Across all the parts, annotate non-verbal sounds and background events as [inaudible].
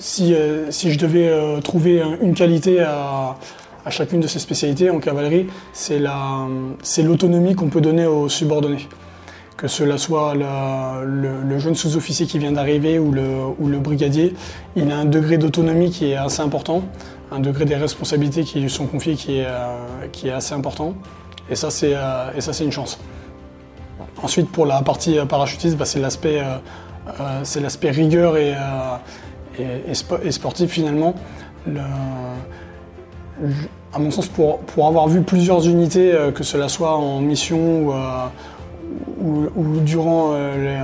si, si je devais trouver une qualité à, chacune de ces spécialités en cavalerie, c'est l'autonomie qu'on peut donner aux subordonnés que cela soit le, jeune sous-officier qui vient d'arriver ou le, brigadier, il a un degré d'autonomie qui est assez important, un degré des responsabilités qui lui sont confiées qui est, euh, assez important. Et ça, c'est euh, une chance. Ensuite, pour la partie euh, parachutiste, bah, c'est l'aspect rigueur et, et, sportif finalement. à mon sens, pour, pour, avoir vu plusieurs unités, que cela soit en mission ou, ou, durant euh, euh,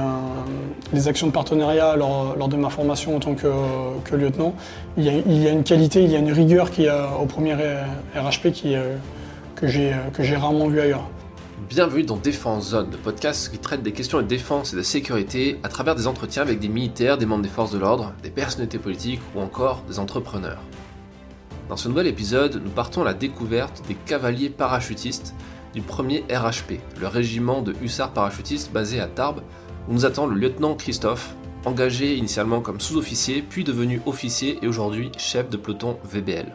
les, actions de partenariat lors, de ma formation en tant que, lieutenant, il y, a, une qualité, il y a une rigueur qui, au premier RHP euh, que j'ai rarement vu ailleurs. Bienvenue dans Défense Zone, le podcast qui traite des questions de défense et de sécurité à travers des entretiens avec des militaires, des membres des forces de l'ordre, des personnalités politiques ou encore des entrepreneurs. Dans ce nouvel épisode, nous partons à la découverte des cavaliers parachutistes du premier RHP, le régiment de hussards parachutistes basé à Tarbes, où nous attend le lieutenant Christophe, engagé initialement comme sous-officier, puis devenu officier et aujourd'hui chef de peloton VBL.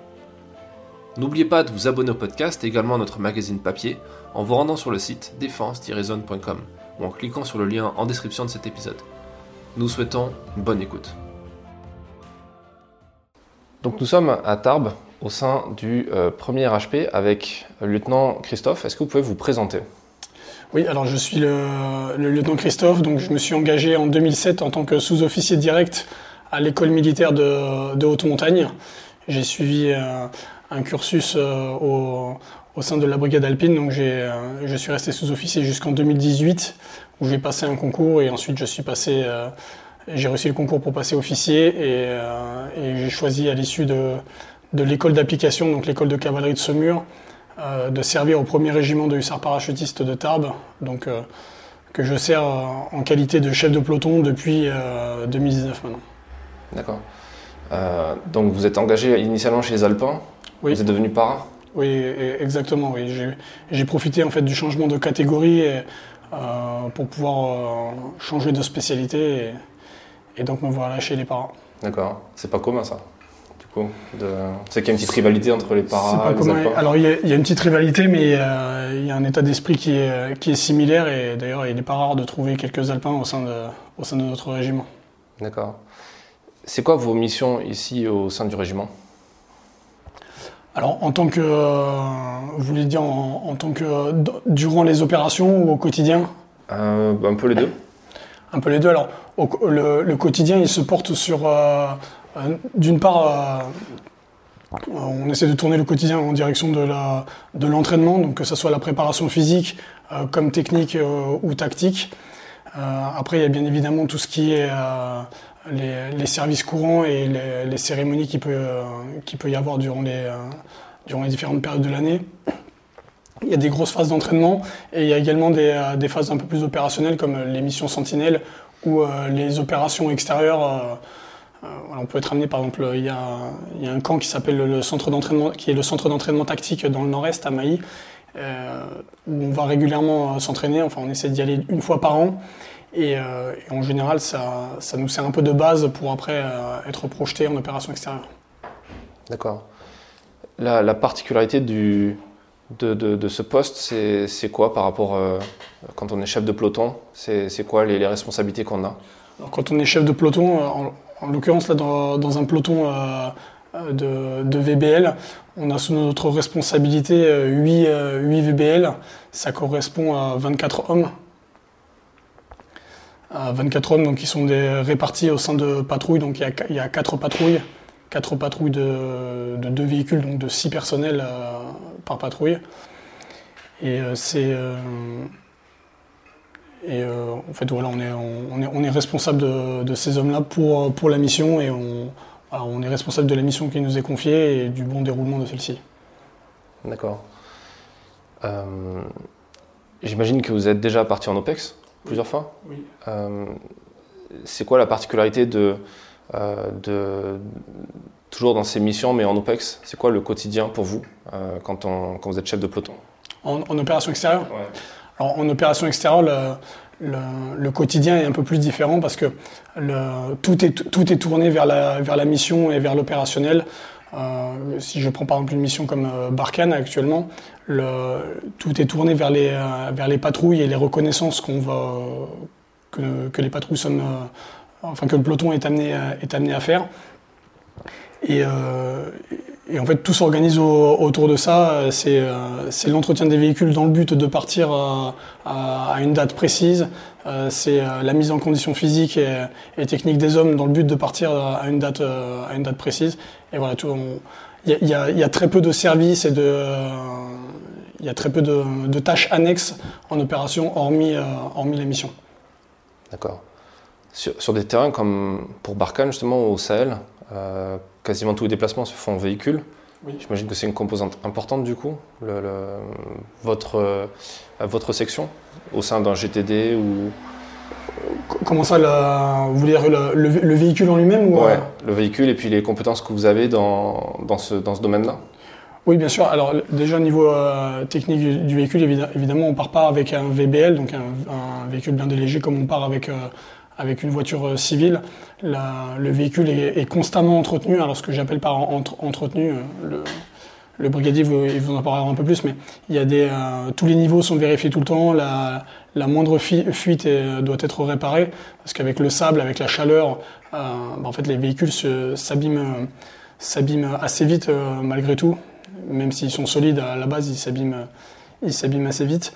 N'oubliez pas de vous abonner au podcast et également à notre magazine papier en vous rendant sur le site défense-zone.com ou en cliquant sur le lien en description de cet épisode. Nous souhaitons une bonne écoute. Donc nous sommes à Tarbes, au sein du euh, premier RHP avec le lieutenant Christophe. Est-ce que vous pouvez vous présenter? Oui, alors je suis le, lieutenant Christophe, donc je me suis engagé en 2007 en tant que sous-officier direct à l'école militaire de, haute montagne. J'ai suivi euh, un cursus euh, au, sein de la brigade alpine, donc je suis resté sous-officier jusqu'en 2018 où j'ai passé un concours et ensuite je suis passé j'ai réussi le concours pour passer officier et j'ai choisi à l'issue de, de l'école d'application, donc l'école de cavalerie de euh, de servir au premier régiment de hussards parachutistes de Tarbes, donc, euh, que je sers euh, en qualité de chef de peloton depuis 2019 maintenant. D'accord. donc vous êtes engagé initialement chez les Alpins, oui. vous êtes devenu para Oui, exactement. Oui. J'ai profité en fait du changement de catégorie pour pouvoir changer de spécialité et, donc me voilà chez les paras. D'accord. C'est pas commun ça de... C'est qu'il y a une petite rivalité entre les paras et les Alors il y, a, une petite rivalité, mais euh, il y a un état d'esprit qui est, qui est similaire et d'ailleurs il n'est pas rare de trouver quelques alpins au sein de, au sein de notre régiment. D'accord. C'est quoi vos missions ici au sein du régiment? Alors, en tant que, vous voulez dire en, tant que durant les opérations ou au quotidien euh, Un peu les deux. Un peu les deux. Alors, le, quotidien, il se porte sur euh, euh, d'une part, euh, on essaie de tourner le quotidien en direction de l'entraînement, donc que ce soit la préparation physique euh, comme technique ou tactique. Après, il y a bien évidemment tout ce qui est les, services courants et les, cérémonies qu'il peut, peut y avoir durant les, durant les différentes périodes de l'année. Il y a des grosses phases d'entraînement et il y a également des, des, phases un peu plus opérationnelles comme les missions sentinelles ou les opérations extérieures euh, on peut être amené, par exemple, il y a, un camp qui s'appelle le centre d'entraînement, qui est le centre d'entraînement tactique dans le nord-est, à Maï, euh, où on va régulièrement euh, s'entraîner. Enfin, on essaie d'y aller une fois par an. Et, en général, ça, nous sert un peu de base pour après être projeté en opération extérieure. D'accord. La, particularité de, ce poste, c'est quoi par rapport quand on est chef de peloton? C'est quoi les, responsabilités qu'on a? Quand on est chef de peloton, en l'occurrence, là, dans, un peloton euh, de, VBL, on a sous notre responsabilité 8, euh, 8 euh, VBL. Ça correspond à 24 hommes. 24 hommes qui sont répartis au sein de patrouilles. Donc il y a, il y a 4 patrouilles. 4 patrouilles de, de 2 véhicules, donc de 6 personnels par patrouille. Et on est, on est, on est responsable de, de ces hommes-là pour, pour la mission et on, on est responsable de la mission qui nous est confiée et du bon déroulement de celle-ci. D'accord. Euh, j'imagine que vous êtes déjà parti en OPEX plusieurs fois. Oui. Euh, c'est quoi la particularité de, de, toujours dans ces missions, mais en OPEX C'est quoi le quotidien pour vous quand, on, quand, vous êtes chef de peloton? En, en, opération extérieure? Ouais en opération extérieure, le, quotidien est un peu plus différent parce que tout, est, tout est tourné vers la, vers la mission et vers l'opérationnel. Euh, si je prends par exemple une mission comme euh, Barkhane actuellement, le, tout est tourné vers les, euh, vers les patrouilles et les reconnaissances va, que, que, les patrouilles sont, euh, enfin que le peloton est amené, est amené à faire. Et, et en fait, tout s'organise autour de ça. C'est l'entretien des véhicules dans le but de partir à, une date précise. c'est la mise en condition physique et, technique des hommes dans le but de partir à une date, à une date précise. Et voilà. Il y, a très peu de services et de. Y a très peu de, tâches annexes en opération, hormis, euh, hormis les missions. D'accord. Sur, des terrains comme pour Barkhane, justement, au Sahel, euh, quasiment tous les déplacements se font en véhicule. Oui. J'imagine que c'est une composante importante du coup, le, votre, euh, votre section, au sein d'un GTD ou, Comment ça, vous voulez dire le, véhicule en lui-même ou, Ouais, le véhicule et puis les compétences que vous avez dans, dans ce, dans ce domaine-là Oui, bien sûr. Alors déjà au niveau euh, technique du, véhicule, évidemment, on part pas avec un VBL, donc un, véhicule blindé léger comme on part avec, euh, avec une voiture euh, civile. le véhicule est, constamment entretenu. Alors ce que j'appelle par entretenu, le, le brigadier vous, vous en parlera un peu plus, mais il y a des, euh, tous les niveaux sont vérifiés tout le temps, la, moindre fuite doit être réparée, parce qu'avec le sable, avec la chaleur, euh, bah, en fait, les véhicules s'abîment assez vite euh, malgré tout, même s'ils sont solides à la base, ils s'abîment assez vite.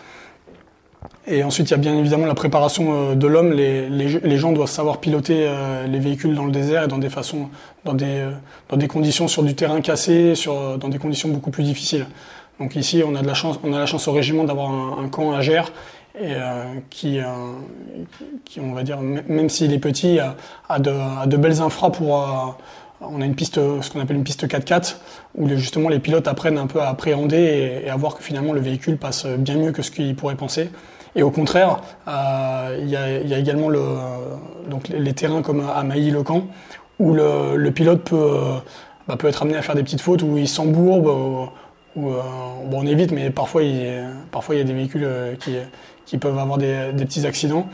Et ensuite, il y a bien évidemment la préparation euh, de l'homme. Les, gens doivent savoir piloter euh, les véhicules dans le désert et dans des façons, dans des, euh, conditions sur du terrain cassé, dans des conditions beaucoup plus difficiles. Donc ici, on a de la chance, on a la chance au régiment d'avoir un, camp à Gers et qui, on va dire, même s'il est petit, a, de, a de belles infras pour on a une piste, ce qu'on appelle une piste 4x4, où justement les pilotes apprennent un peu à appréhender et, à voir que finalement le véhicule passe bien mieux que ce qu'ils pourraient penser. Et au contraire, euh, il y, a, également le, donc les, terrains comme à Mailly-le-Camp, où le, pilote peut, bah, peut être amené à faire des petites fautes, où il s'embourbe, ou euh, bon, on évite, mais parfois il, parfois, il y a des véhicules euh, qui, qui peuvent avoir des, des petits accidents.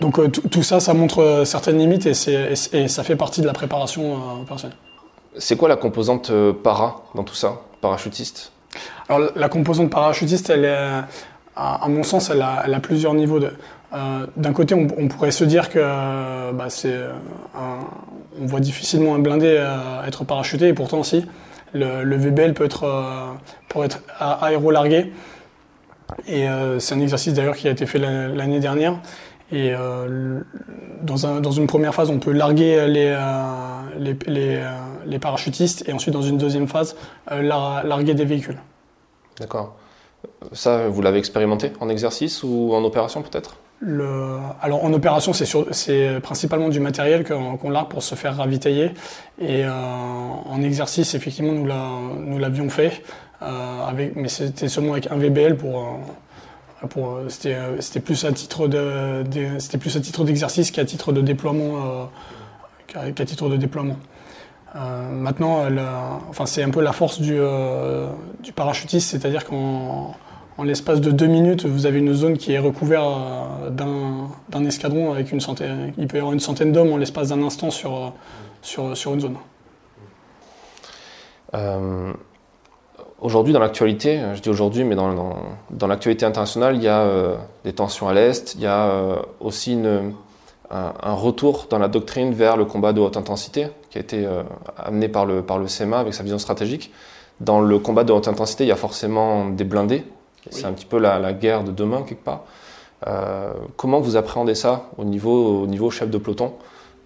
Donc tout ça, ça montre certaines limites et, et, ça fait partie de la préparation personnelle. C'est quoi la composante para dans tout ça, parachutiste? Alors la composante parachutiste, elle est, à, mon sens, elle a, plusieurs niveaux. Euh, d'un côté, on, pourrait se dire que bah, c'est on voit difficilement un blindé être parachuté, et pourtant, si. Le, VBL peut être, euh, pour être aérolargué. Et euh, c'est un exercice d'ailleurs qui a été fait l'année dernière. Et dans, un, dans, une première phase, on peut larguer les, les, parachutistes et ensuite, dans une deuxième phase, larguer des véhicules. D'accord. Ça, vous l'avez expérimenté en exercice ou en opération peut-être? Alors en opération, c'est principalement du matériel qu'on largue pour se faire ravitailler. Et euh, en exercice, effectivement, nous l'avions fait, euh, mais c'était seulement avec un VBL pour... Euh, c'était plus à titre c'était plus à titre d'exercice qu'à titre de déploiement qu'à titre de déploiement. Euh, maintenant, enfin, c'est un peu la force du, euh, parachutiste, c'est-à-dire qu'en en l'espace de deux minutes, vous avez une zone qui est recouverte euh, d'un escadron avec une centaine. Il peut y avoir une centaine d'hommes en l'espace d'un instant sur, sur, une zone. aujourd'hui, dans l'actualité, je dis aujourd'hui, mais dans, dans l'actualité internationale, il y a des tensions à l'Est, il y a aussi une, un, retour dans la doctrine vers le combat de haute intensité qui a été euh, amené par le, par le SEMA avec sa vision stratégique. Dans le combat de haute intensité, il y a forcément des blindés. C'est un petit peu la, guerre de demain, quelque part. Euh, comment vous appréhendez ça au niveau, au niveau chef de peloton?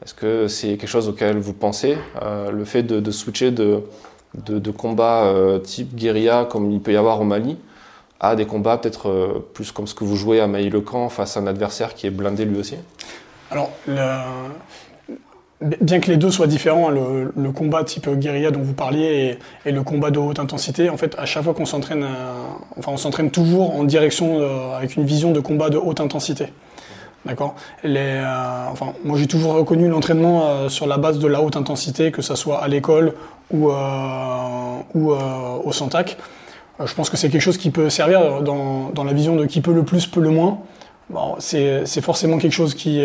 Est-ce que c'est quelque chose auquel vous pensez? Euh, Le fait de, switcher de, de, de combats type guérilla, comme il peut y avoir au Mali, à des combats peut-être plus comme ce que vous jouez à Maï-le-Camp face à un adversaire qui est blindé lui aussi? Alors, bien que les deux soient différents, hein, le, combat type guérilla dont vous parliez et, le combat de haute intensité, en fait, à chaque fois qu'on s'entraîne, euh, enfin, on s'entraîne toujours en direction avec une vision de combat de haute intensité. D'accord? Euh, enfin, moi, j'ai toujours reconnu l'entraînement euh, sur la base de la haute intensité, que ce soit à l'école ou, au Santac. je pense que c'est quelque chose qui peut servir dans, la vision de qui peut le plus, peut le moins. Bon, c'est forcément quelque chose qui,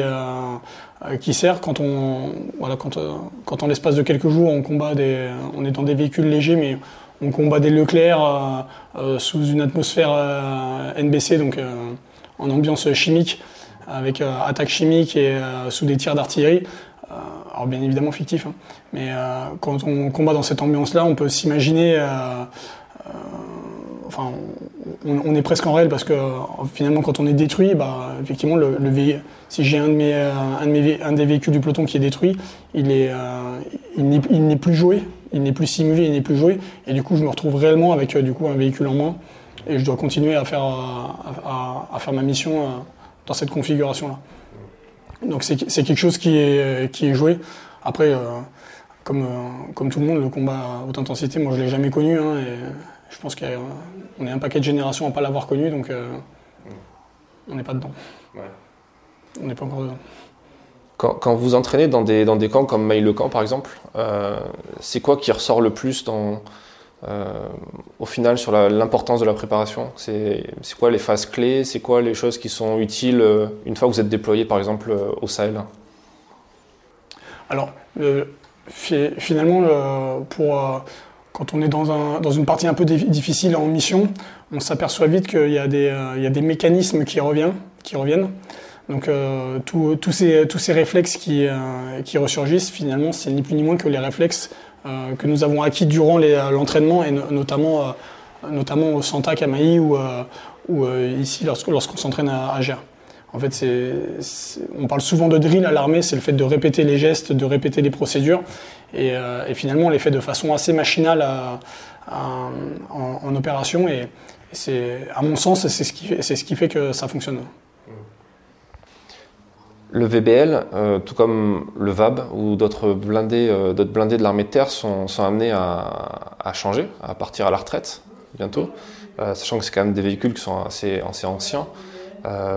qui sert quand on, voilà, quand, quand en l'espace de quelques jours, on combat des, on est dans des véhicules légers, mais on combat des Leclerc sous une atmosphère NBC, donc en ambiance chimique, avec attaque chimique et sous des tirs d'artillerie alors bien évidemment fictif, hein. mais euh, quand on combat dans cette ambiance-là, on peut s'imaginer, euh, euh, on, est presque en réel parce que finalement, quand on est détruit, bah, effectivement, si j'ai un, mes, un, de un des véhicules du peloton qui est détruit, il est, il n'est plus joué, il n'est plus simulé, il n'est plus joué, et du coup, je me retrouve réellement avec du coup un véhicule en moins, et je dois continuer à faire, à faire ma mission dans cette configuration-là. Donc c'est quelque chose qui est, qui est joué. Après, euh, comme, euh, comme tout le monde, le combat à haute intensité, moi je ne l'ai jamais connu. Hein, et je pense qu'on est un paquet de générations à ne pas l'avoir connu, donc euh, on n'est pas dedans. On n'est pas encore dedans. Quand, quand, vous entraînez dans des, dans des camps comme Maille-le-Camp par exemple, c'est quoi qui ressort le plus dans, au final sur l'importance de la préparation? C'est quoi les phases clés? C'est quoi les choses qui sont utiles une fois que vous êtes déployé par exemple au Sahel? Alors, finalement, pour, euh, quand on est dans, un, dans, une partie un peu difficile en mission, on s'aperçoit vite qu'il y, a des, euh, y a des mécanismes qui reviennent. Qui reviennent. Donc euh, tous ces, tous ces réflexes qui, qui ressurgissent, finalement, c'est ni plus ni moins que les réflexes euh, que nous avons acquis durant l'entraînement et notamment, euh, notamment au Santa Camaï ou, euh, ou ici lorsqu'on s'entraîne à, à Gers. En fait, on parle souvent de drill à l'armée, c'est le fait de répéter les gestes, de répéter les procédures, et, et finalement on les fait de façon assez machinale en, opération, et, à mon sens, c'est ce, qui fait, que ça fonctionne. Le VBL, euh, tout comme le VAB ou d'autres blindés, euh, d'autres blindés de l'armée de terre sont, amenés à, changer, à partir à la retraite bientôt, euh, sachant que c'est quand même des véhicules qui sont assez anciens.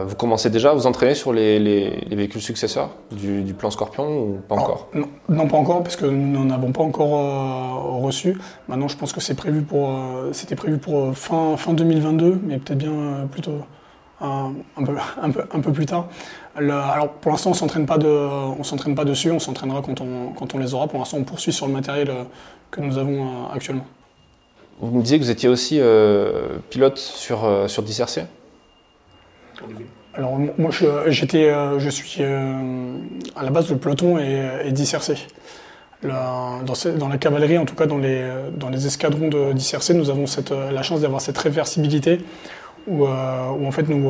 Vous commencez déjà à vous entraîner sur les, les, véhicules successeurs du, plan Scorpion ou pas encore? non, pas encore, parce que nous n'en avons pas encore reçu. Maintenant, je pense que c'est prévu pour, c'était prévu pour fin, fin 2022, mais peut-être bien plutôt un, peu, [laughs] un, peu, un peu plus tard alors pour l'instant, on s'entraîne pas de, on s'entraîne pas dessus, on s'entraînera quand on, quand on les aura. Pour l'instant, on poursuit sur le matériel euh, que nous avons euh, actuellement. Vous me disiez que vous étiez aussi euh, pilote sur, sur Alors moi, j'étais, je, suis à la base le peloton et, Dissercé. dans, la cavalerie, en tout cas dans les, dans les escadrons de Dissercé, nous avons cette, la chance d'avoir cette réversibilité où, en fait nous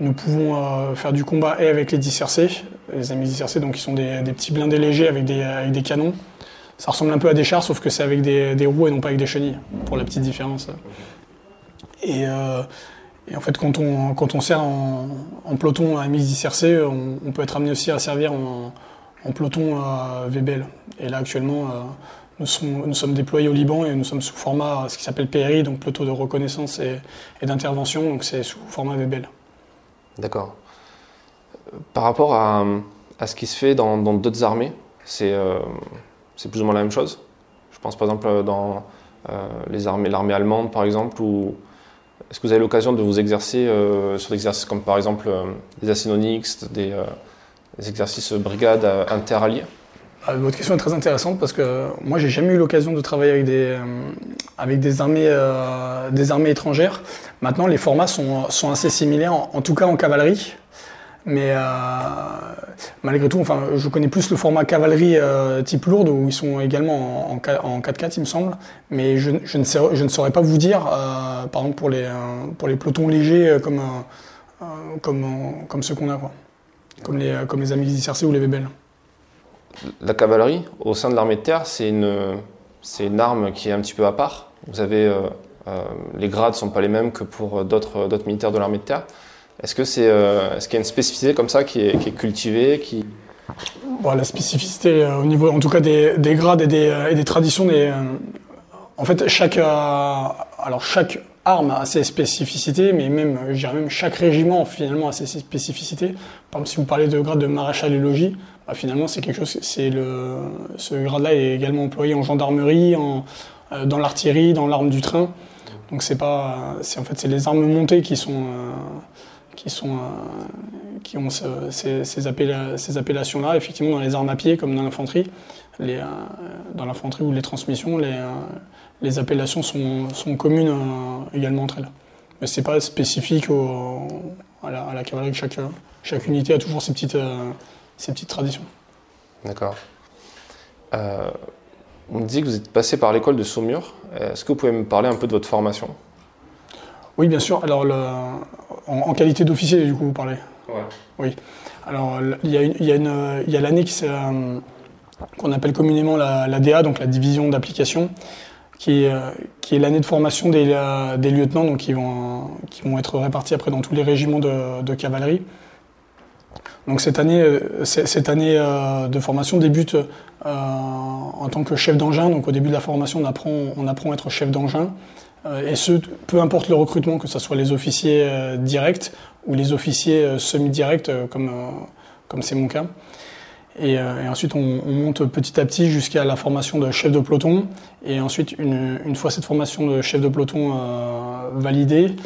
nous pouvons euh, faire du combat et avec les dissercés, les amis dissercés, donc qui sont des, petits blindés légers avec des, avec des canons. Ça ressemble un peu à des chars, sauf que c'est avec des, roues et non pas avec des chenilles, pour la petite différence. Et, euh, en fait, quand on, on sert en, peloton à MX dissercé, on, peut être amené aussi à servir en, peloton à VBL. Et là, actuellement, euh, nous, sommes, déployés au Liban et nous sommes sous format ce qui s'appelle PRI, donc peloton de reconnaissance et, et d'intervention, donc c'est sous format VBL. D'accord. Par rapport à, ce qui se fait dans d'autres armées, euh, c'est plus ou moins la même chose? Je pense par exemple dans euh, l'armée allemande par exemple, ou est-ce que vous avez l'occasion de vous exercer euh, sur des exercices comme par exemple des Asinonix, des, des exercices brigades interalliés? Ah, votre question est très intéressante parce que moi j'ai jamais eu l'occasion de travailler avec des, avec des, armées, des armées étrangères. Maintenant les formats sont, sont assez similaires, en, tout cas en cavalerie. Mais euh, malgré tout, enfin, je connais plus le format cavalerie euh, type lourde où ils sont également en, en 4x4, il me semble. Mais je, ne, je ne, saurais pas vous dire, euh, par exemple pour les, pour les pelotons légers comme, comme, comme ceux qu'on a, quoi. Comme, les, comme les amis ICRC ou les VBL. La cavalerie, au sein de l'armée de terre, c'est une, c'est une arme qui est un petit peu à part. Vous avez, les grades ne sont pas les mêmes que pour d'autres, d'autres militaires de l'armée de terre. Est-ce que c'est, euh, est-ce qu'il y a une spécificité comme ça qui est, cultivée, qui bon, la spécificité euh, au niveau, en tout cas des, des grades et des, euh, et des traditions, des, en fait chaque, alors chaque arme a ses spécificités, mais même, je dirais même chaque régiment finalement a ses spécificités. Par exemple, si vous parlez de grade de maréchal et logis, bah, finalement c'est quelque chose, c'est le, ce grade-là est également employé en gendarmerie, en, dans l'artillerie, dans l'arme du train. Donc c'est pas, c'est en fait c'est les armes montées qui sont qui, sont, qui ont ces, appellations-là. Effectivement, dans les armes à pied, comme dans l'infanterie, dans l'infanterie ou les transmissions, les, les appellations sont, communes également entre elles. Mais ce n'est pas spécifique à, la, cavalerie. Chaque, chaque unité a toujours ses petites, ses petites traditions. D'accord. Euh, on dit que vous êtes passé par l'école de Saumur. Est-ce que vous pouvez me parler un peu de votre formation? Oui, bien sûr. Alors, en, qualité d'officier, du coup, vous parlez Ouais. Oui. Alors, il y a l'année euh, qu'on appelle communément la, DA, donc la division d'application, qui est, euh, qui est l'année de formation des, des, lieutenants, donc qui vont, qui vont être répartis après dans tous les régiments de cavalerie. Donc cette année, euh, cette année euh, de formation débute euh, en tant que chef d'engin. Donc au début de la formation, on apprend, on apprend à être chef d'engin. Et ce, peu importe le recrutement, que ce soit les officiers directs ou les officiers semi-directs, comme c'est mon cas. Et, ensuite, on, monte petit à petit jusqu'à la formation de chef de peloton. Et ensuite, une, une fois cette formation de chef de peloton validée,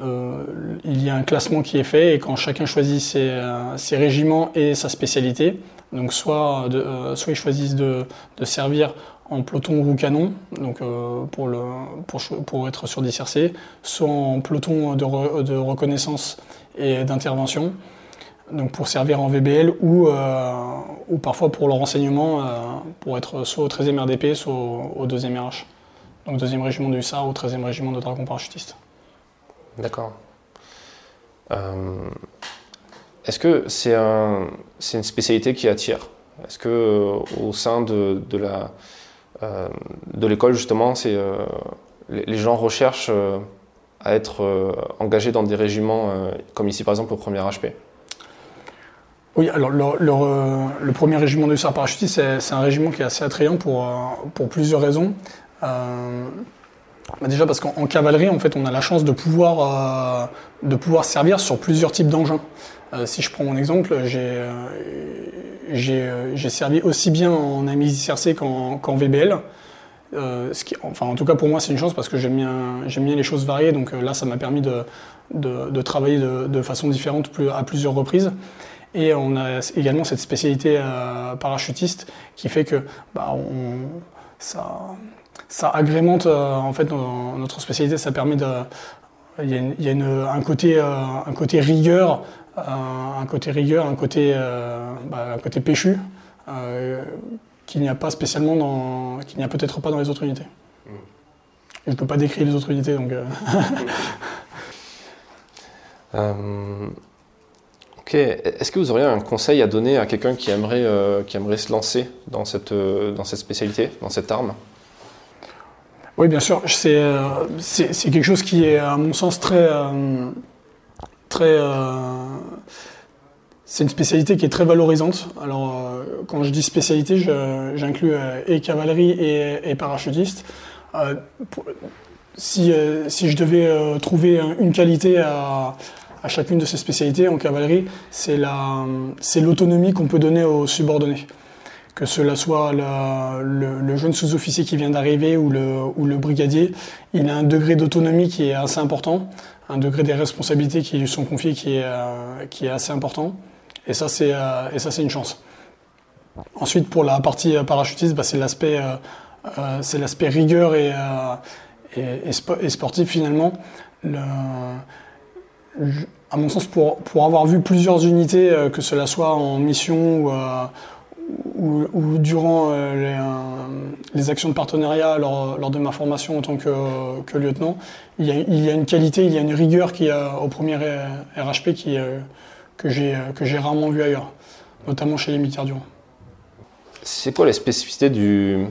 euh, il y a un classement qui est fait et quand chacun choisit ses, euh, régiments et sa spécialité, donc soit, euh, soit ils choisissent de, servir en peloton ou canon, donc pour, le, pour, pour, être sur des CRC, soit en peloton de, de reconnaissance et d'intervention, donc pour servir en VBL ou, ou parfois pour le renseignement, pour être soit au 13e RDP, soit au, 2e RH, donc 2e régiment du SAR ou 13e régiment de dragons parachutistes. D'accord. Euh, est-ce que c'est un, une spécialité qui attire? Est-ce que euh, au sein de, de la euh, de l'école justement, c'est les, gens recherchent à être engagés dans des régiments comme ici par exemple au premier HP oui, alors le, premier régiment de hussards parachutistes, c'est un régiment qui est assez attrayant pour, plusieurs raisons. Bah, déjà parce qu'en cavalerie, en fait, on a la chance de pouvoir, euh, de pouvoir servir sur plusieurs types d'engins. Euh, si je prends mon exemple, j'ai euh, servi aussi bien en AMI-CRC qu'en VBL. qui, enfin, en tout cas, pour moi, c'est une chance parce que j'aime bien, les choses variées. Donc là, ça m'a permis de, travailler de, façon différente à plusieurs reprises. Et on a également cette spécialité parachutiste qui fait que bah, ça, agrémente euh, en fait notre spécialité, ça permet il y a, un côté euh, rigueur, euh, un côté rigueur, un côté bah, un côté péchu qu'il n'y a pas spécialement dans qu'il n'y a peut-être pas dans les autres unités. Mm. Je ne peux pas décrire les autres unités donc. [laughs] ok. Est-ce que vous auriez un conseil à donner à quelqu'un qui aimerait qui aimerait se lancer dans cette dans cette spécialité, dans cette arme? Oui, bien sûr. Euh, c'est quelque chose qui est, à mon sens, très. Euh, euh, c'est une spécialité qui est très valorisante. Alors, quand je dis spécialité, j'inclus et cavalerie et, parachutiste. si, je devais trouver une qualité à, chacune de ces spécialités en cavalerie, c'est l'autonomie qu'on peut donner aux subordonnés que cela soit le, jeune sous-officier qui vient d'arriver ou le, brigadier, il a un degré d'autonomie qui est assez important, un degré des responsabilités qui lui sont confiées qui est, euh, assez important. Et ça, c'est euh, et ça, c'est une chance. Ensuite, pour la partie euh, parachutiste, bah, c'est l'aspect rigueur et, sportif finalement. Le, à mon sens, pour, pour avoir vu plusieurs unités, que cela soit en mission ou, ou, durant euh, euh, les, actions de partenariat lors, lors, de ma formation en tant que, que lieutenant, il y, a, il y, a, une qualité, il y a une rigueur qui a au premier RHP qui, euh, que j'ai rarement vu ailleurs, notamment chez les militaires Durand. C'est quoi les spécificités du,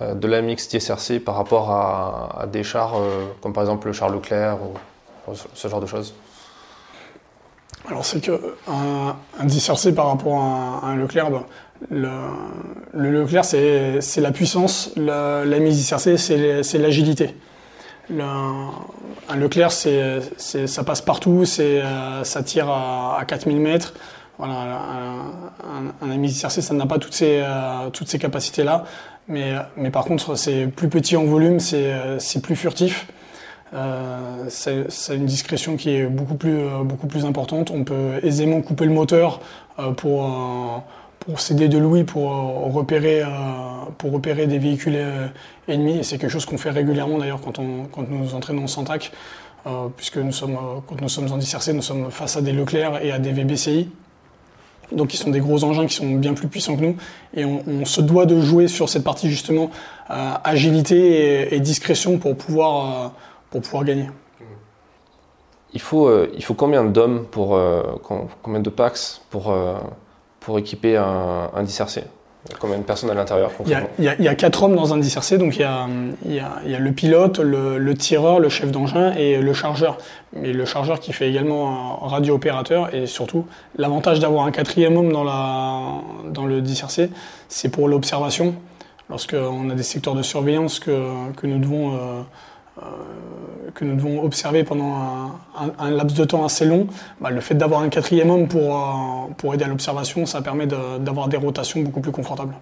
de la mixte SRC par rapport à, des chars comme par exemple le char Leclerc ou ce genre de choses? Alors c'est que un, un par rapport à un, Leclerc, ben, le, Leclerc, c'est la puissance, la, la mise c'est l'agilité. Un Leclerc, ça passe partout, euh, ça tire à, à 4000 mètres. Voilà, un, un, un ça n'a pas toutes ces, euh, ces capacités-là. Mais, mais par contre, c'est plus petit en volume, c'est plus furtif. c'est une discrétion qui est beaucoup plus, beaucoup plus importante. On peut aisément couper le moteur pour pour s'aider de Louis pour repérer, pour repérer des véhicules ennemis. Et c'est quelque chose qu'on fait régulièrement d'ailleurs quand, on, quand nous entraînons en Santac, puisque nous sommes, quand nous sommes en dissercé, nous sommes face à des Leclerc et à des VBCI. Donc ils sont des gros engins qui sont bien plus puissants que nous. Et on, se doit de jouer sur cette partie justement euh, agilité et, discrétion pour pouvoir, euh, pour pouvoir gagner. Il faut, euh, il faut combien d'hommes pour combien de packs pour, pour équiper un, un dissercé Combien de personnes à l'intérieur il, il y, a quatre hommes dans un dissercé, donc il y a, y y le pilote, le, le, tireur, le chef d'engin et le chargeur. Mais le chargeur qui fait également un radio-opérateur et surtout l'avantage d'avoir un quatrième homme dans, la, dans le dissercé, c'est pour l'observation. Lorsqu'on a des secteurs de surveillance que, que nous devons... Euh, que nous devons observer pendant un, laps de temps assez long, bah, le fait d'avoir un quatrième homme pour, euh, pour aider à l'observation, ça permet d'avoir des rotations beaucoup plus confortables.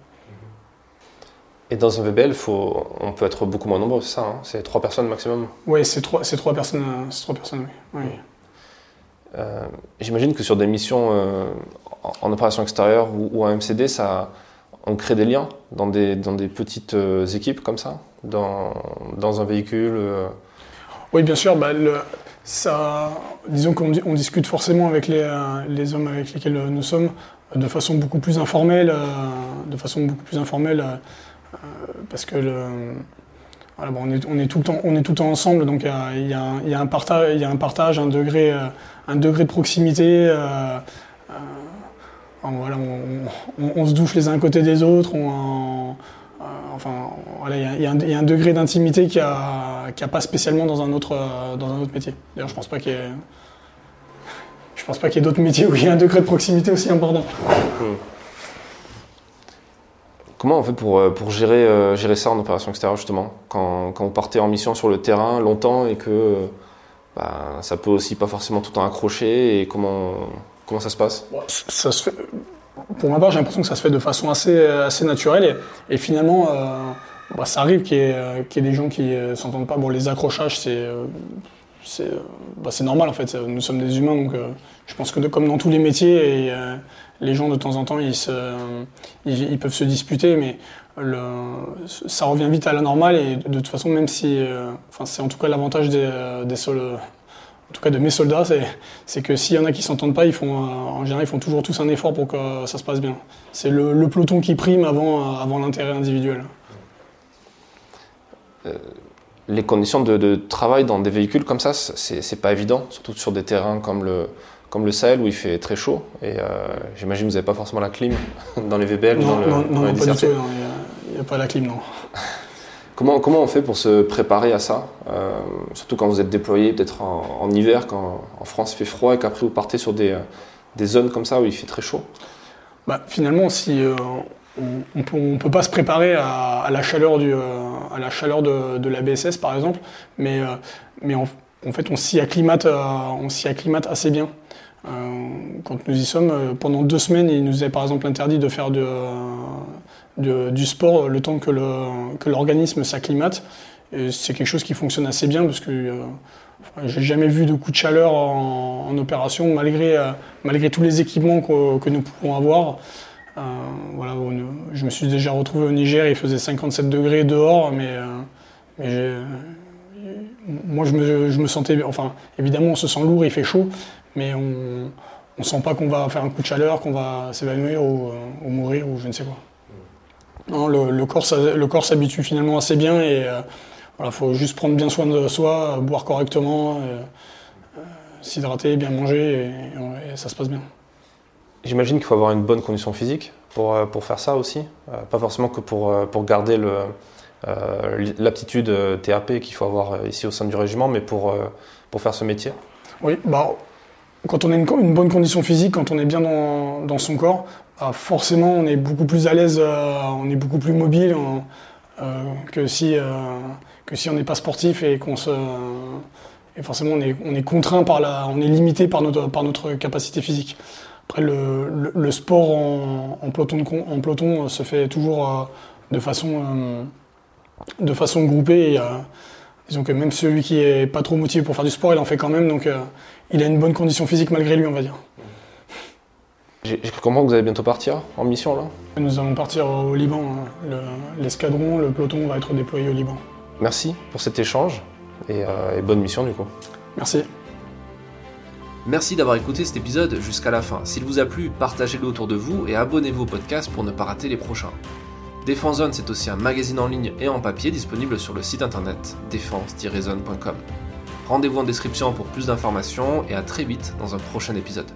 Et dans un VBL, faut, on peut être beaucoup moins nombreux, c'est ça hein? C'est trois personnes maximum? Oui, c'est trois, trois, personnes, trois personnes, oui. Euh, j'imagine que sur des missions en, opération extérieure ou, ou, en MCD, ça, on crée des liens dans des, dans des petites équipes comme ça? Dans, un véhicule euh. Oui, bien sûr. Bah, ça, disons qu'on on discute forcément avec les, euh, hommes avec lesquels nous sommes de façon beaucoup plus informelle, euh, de façon beaucoup plus informelle, parce que voilà, bon, on, est, tout le temps, on est tout le temps ensemble, donc il y a, un partage, un degré, un degré de proximité. voilà, on, se douche les uns côté des autres. Enfin, il y, a un degré d'intimité qu'il n'y a, pas spécialement dans un autre, euh, dans un autre métier. D'ailleurs, je pense pas qu'il y ait, je pense pas qu'il y ait d'autres métiers où il y a un degré de proximité aussi important. Hmm. Comment on fait pour, euh, pour gérer, euh, gérer ça en opération extérieure justement quand, quand, vous partez en mission sur le terrain longtemps et que bah, ça peut aussi pas forcément tout le temps accrocher et comment, comment ça se passe? Ça se fait, pour ma part, j'ai l'impression que ça se fait de façon assez, assez naturelle. Et, finalement, euh, bah, ça arrive qu'il y, ait des gens qui ne euh, s'entendent pas. Bon, les accrochages, c'est euh, bah, normal en fait. Nous sommes des humains, donc je pense que comme dans tous les métiers, et, les gens de temps en temps, ils, ils, peuvent se disputer, mais ça revient vite à la normale. Et de, toute façon, même si. enfin, c'est en tout cas l'avantage des, des sols en tout cas de mes soldats, c'est que s'il y en a qui s'entendent pas, ils font, euh, en général, ils font toujours tous un effort pour que ça se passe bien. C'est le, peloton qui prime avant, avant l'intérêt individuel. Euh, les conditions de, travail dans des véhicules comme ça, c'est pas évident, surtout sur des terrains comme le, comme le Sahel où il fait très chaud. Et euh, j'imagine que vous n'avez pas forcément la clim [laughs] dans les VBL Non, dans le, non, non, pas du tout, il n'y a, pas la clim, non. [laughs] Comment, on fait pour se préparer à ça euh, Surtout quand vous êtes déployé peut-être en, hiver, quand en France il fait froid et qu'après vous partez sur des, des, zones comme ça où il fait très chaud bah, Finalement, si, euh, on ne peut, pas se préparer à, la chaleur, euh, de, de, la BSS par exemple, mais, mais en, fait on s'y acclimate, on s'y acclimate assez bien. quand nous y sommes, pendant deux semaines, il nous est par exemple interdit de faire de, du sport le temps que l'organisme s'acclimate. C'est quelque chose qui fonctionne assez bien parce que euh, j'ai jamais vu de coup de chaleur en, opération malgré, euh, malgré tous les équipements que, nous pouvons avoir. Euh, voilà, je me suis déjà retrouvé au Niger, il faisait 57 degrés dehors, mais, moi je me, je me, sentais, enfin évidemment on se sent lourd, il fait chaud, mais on ne sent pas qu'on va faire un coup de chaleur, qu'on va s'évanouir ou, ou, mourir ou je ne sais quoi le, corps, s'habitue finalement assez bien et euh, il faut juste prendre bien soin de soi, boire correctement, euh, euh, s'hydrater, bien manger et, ça se passe bien. J'imagine qu'il faut avoir une bonne condition physique pour, pour faire ça aussi, pas forcément que pour, pour garder l'aptitude TAP qu'il faut avoir ici au sein du régiment, mais pour, pour faire ce métier. Oui, bah, quand on a une, bonne condition physique, quand on est bien dans, dans son corps, forcément, on est beaucoup plus à l'aise, euh, on est beaucoup plus mobile euh, que, si, euh, que si on n'est pas sportif et qu'on forcément, on est, on est contraint par la. On est limité par notre, par notre capacité physique. Après, le, sport en, peloton se fait toujours de façon, groupée. Et, même celui qui est pas trop motivé pour faire du sport, il en fait quand même, donc il a une bonne condition physique malgré lui, on va dire. J'ai cru comprendre que vous allez bientôt partir en mission là Nous allons partir au Liban. Hein. L'escadron, le, peloton va être déployé au Liban. Merci pour cet échange et, et bonne mission du coup. Merci. Merci d'avoir écouté cet épisode jusqu'à la fin. S'il vous a plu, partagez-le autour de vous et abonnez-vous au podcast pour ne pas rater les prochains. Défense Zone, c'est aussi un magazine en ligne et en papier disponible sur le site internet défense-zone.com. Rendez-vous en description pour plus d'informations et à très vite dans un prochain épisode.